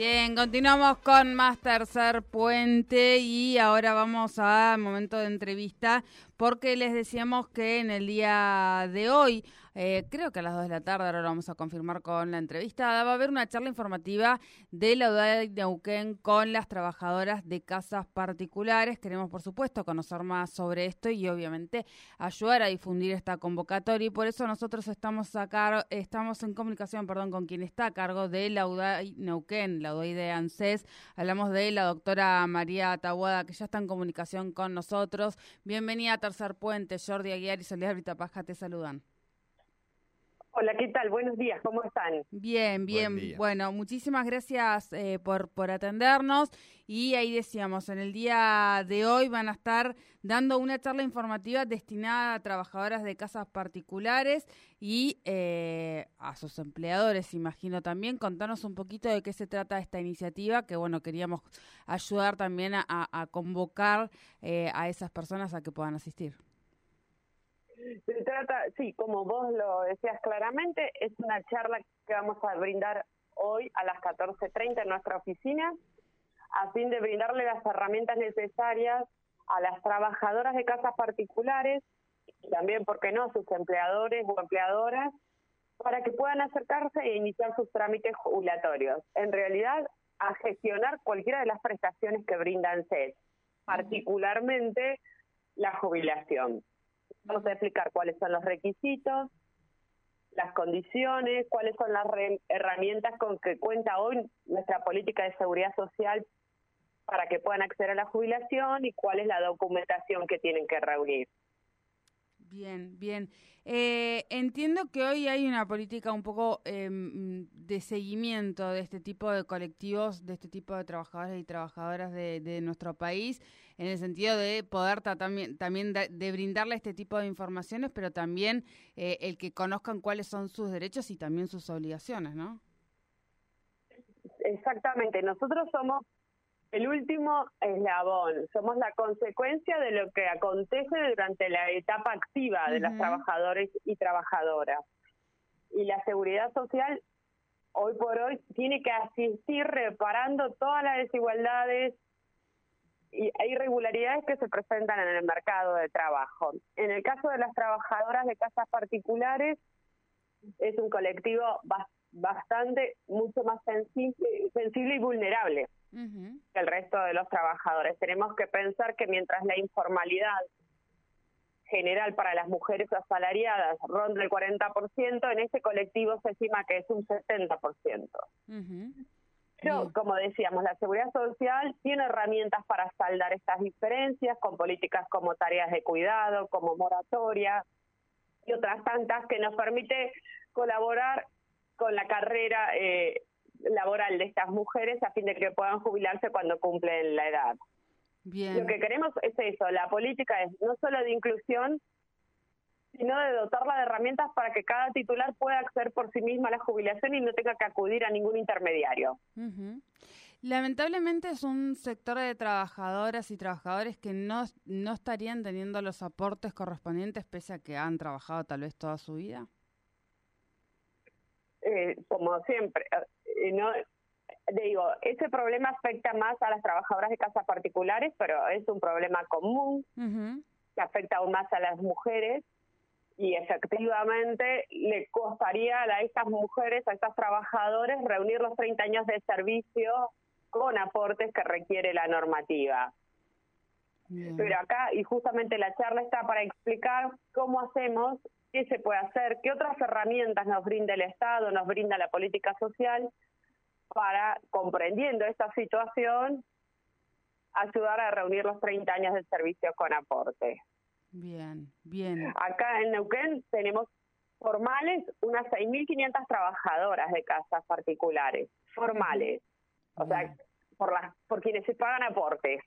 Bien, continuamos con más tercer puente y ahora vamos a momento de entrevista porque les decíamos que en el día de hoy, eh, creo que a las 2 de la tarde, ahora lo vamos a confirmar con la entrevista, va a haber una charla informativa de la UDAD de Neuquén con las trabajadoras de casas particulares. Queremos, por supuesto, conocer más sobre esto y obviamente ayudar a difundir esta convocatoria y por eso nosotros estamos acá, estamos en comunicación, perdón, con quien está a cargo de la UDAI Neuquén, la UDAI de ANSES. Hablamos de la doctora María Tahuada, que ya está en comunicación con nosotros. Bienvenida a Tercer Puente, Jordi Aguiar y Soledad Britapaja te saludan. Hola, ¿qué tal? Buenos días, ¿cómo están? Bien, bien. Bueno, muchísimas gracias eh, por, por atendernos. Y ahí decíamos, en el día de hoy van a estar dando una charla informativa destinada a trabajadoras de casas particulares y eh, a sus empleadores, imagino también. Contanos un poquito de qué se trata esta iniciativa, que bueno, queríamos ayudar también a, convocar eh, a esas personas a que puedan asistir. Se trata, sí, como vos lo decías claramente, es una charla que vamos a brindar hoy a las 14.30 en nuestra oficina, a fin de brindarle las herramientas necesarias a las trabajadoras de casas particulares y también, ¿por qué no?, a sus empleadores o empleadoras, para que puedan acercarse e iniciar sus trámites jubilatorios. En realidad, a gestionar cualquiera de las prestaciones que brindan SED, particularmente la jubilación. Vamos a explicar cuáles son los requisitos, las condiciones, cuáles son las herramientas con que cuenta hoy nuestra política de seguridad social para que puedan acceder a la jubilación y cuál es la documentación que tienen que reunir. Bien, bien. Eh, entiendo que hoy hay una política un poco em, de seguimiento de este tipo de colectivos, de este tipo de trabajadores y trabajadoras de, nuestro país, en el sentido de poder también, también de, brindarle este tipo de informaciones, pero también eh, el que conozcan cuáles son sus derechos y también sus obligaciones, ¿no? Exactamente. Nosotros somos el último eslabón, somos la consecuencia de lo que acontece durante la etapa activa de las trabajadores y trabajadoras. Y la seguridad social hoy por hoy tiene que asistir reparando todas las desigualdades e irregularidades que se presentan en el mercado de trabajo. En el caso de las trabajadoras de casas particulares, es un colectivo bastante, mucho más sensible, sensible y vulnerable que el resto de los trabajadores. Tenemos que pensar que mientras la informalidad general para las mujeres asalariadas ronda el 40%, en este colectivo se estima que es un 70%. Pero, como decíamos, la seguridad social tiene herramientas para saldar estas diferencias con políticas como tareas de cuidado, como moratoria y otras tantas que nos permite colaborar con la carrera eh, laboral de estas mujeres a fin de que puedan jubilarse cuando cumplen la edad. Lo que queremos es eso, la política es no solo de inclusión, sino de dotarla de herramientas para que cada titular pueda acceder por sí misma a la jubilación y no tenga que acudir a ningún intermediario. Lamentablemente es un sector de trabajadoras y trabajadores que no, no estarían teniendo los aportes correspondientes pese a que han trabajado tal vez toda su vida. Eh, como siempre, no digo, ese problema afecta más a las trabajadoras de casas particulares, pero es un problema común que afecta aún más a las mujeres y efectivamente le costaría a estas mujeres, a estas trabajadores, reunir los 30 años de servicio con aportes que requiere la normativa. Pero acá, y justamente la charla está para explicar cómo hacemos, qué se puede hacer, qué otras herramientas nos brinda el Estado, nos brinda la política social para, comprendiendo esta situación, ayudar a reunir los 30 años de servicio con aporte. Bien, bien. Acá en Neuquén tenemos formales, unas 6.500 trabajadoras de casas particulares, formales, o sea, por, las, por quienes se pagan aportes.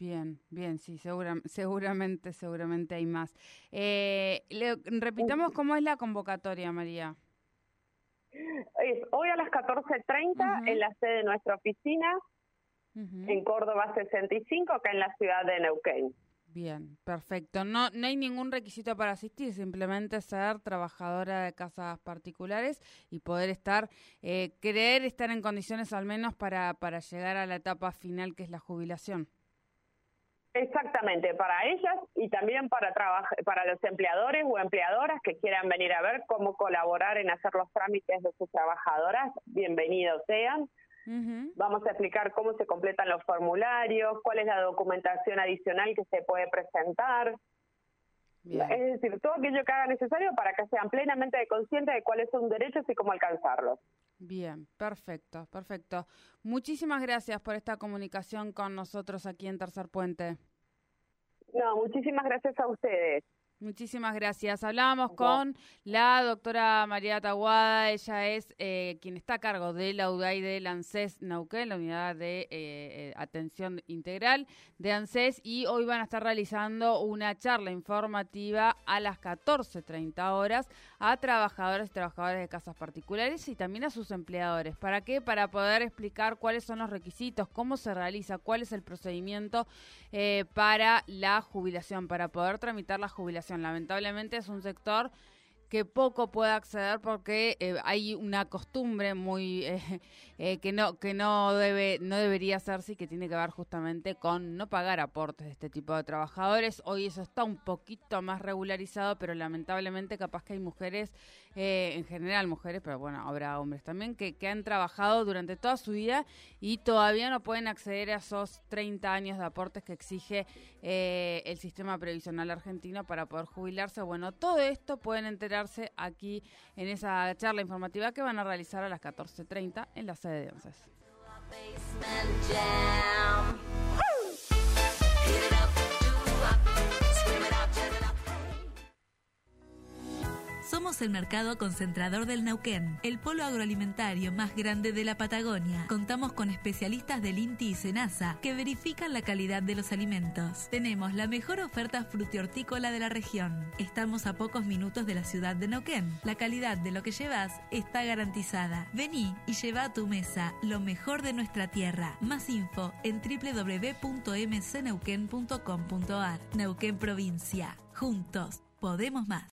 Bien, bien, sí, seguramente, seguramente hay más. Eh, repitamos cómo es la convocatoria, María. Es hoy a las 14.30 en la sede de nuestra oficina, en Córdoba 65, acá en la ciudad de Neuquén. Bien, perfecto. No, no hay ningún requisito para asistir, simplemente ser trabajadora de casas particulares y poder estar, eh, creer estar en condiciones al menos para, para llegar a la etapa final que es la jubilación. Exactamente, para ellas y también para para los empleadores o empleadoras que quieran venir a ver cómo colaborar en hacer los trámites de sus trabajadoras, bienvenidos sean. Vamos a explicar cómo se completan los formularios, cuál es la documentación adicional que se puede presentar. Es decir, todo aquello que haga necesario para que sean plenamente conscientes de cuáles son derechos y cómo alcanzarlos. Bien, perfecto, perfecto. Muchísimas gracias por esta comunicación con nosotros aquí en Tercer Puente. No, muchísimas gracias a ustedes. Muchísimas gracias. Hablábamos con la doctora María Taguada. Ella es eh, quien está a cargo de la UDAI de ANSES Nauquén, la unidad de eh, eh, atención integral de ANSES, y hoy van a estar realizando una charla informativa a las 14.30 horas a trabajadores y trabajadores de casas particulares y también a sus empleadores. ¿Para qué? Para poder explicar cuáles son los requisitos, cómo se realiza, cuál es el procedimiento para la jubilación, para poder tramitar la jubilación Lamentablemente es un sector que poco puede acceder porque eh, hay una costumbre muy eh, eh, que no que no debe no debería hacerse y que tiene que ver justamente con no pagar aportes de este tipo de trabajadores. Hoy eso está un poquito más regularizado pero lamentablemente capaz que hay mujeres en general mujeres pero bueno habrá hombres también que, que han trabajado durante toda su vida y todavía no pueden acceder a esos 30 años de aportes que exige el sistema previsional argentino para poder jubilarse. Bueno todo esto pueden enterar aquí en esa charla informativa que van a realizar a las 14.30 en la sede de ONCES. Somos el mercado concentrador del Neuquén, el polo agroalimentario más grande de la Patagonia. Contamos con especialistas del INTI y SENASA que verifican la calidad de los alimentos. Tenemos la mejor oferta frutihortícola de la región. Estamos a pocos minutos de la ciudad de Neuquén. La calidad de lo que llevas está garantizada. Vení y lleva a tu mesa lo mejor de nuestra tierra. Más info en www.mcneuquén.com.ar. Neuquén Provincia. Juntos podemos más.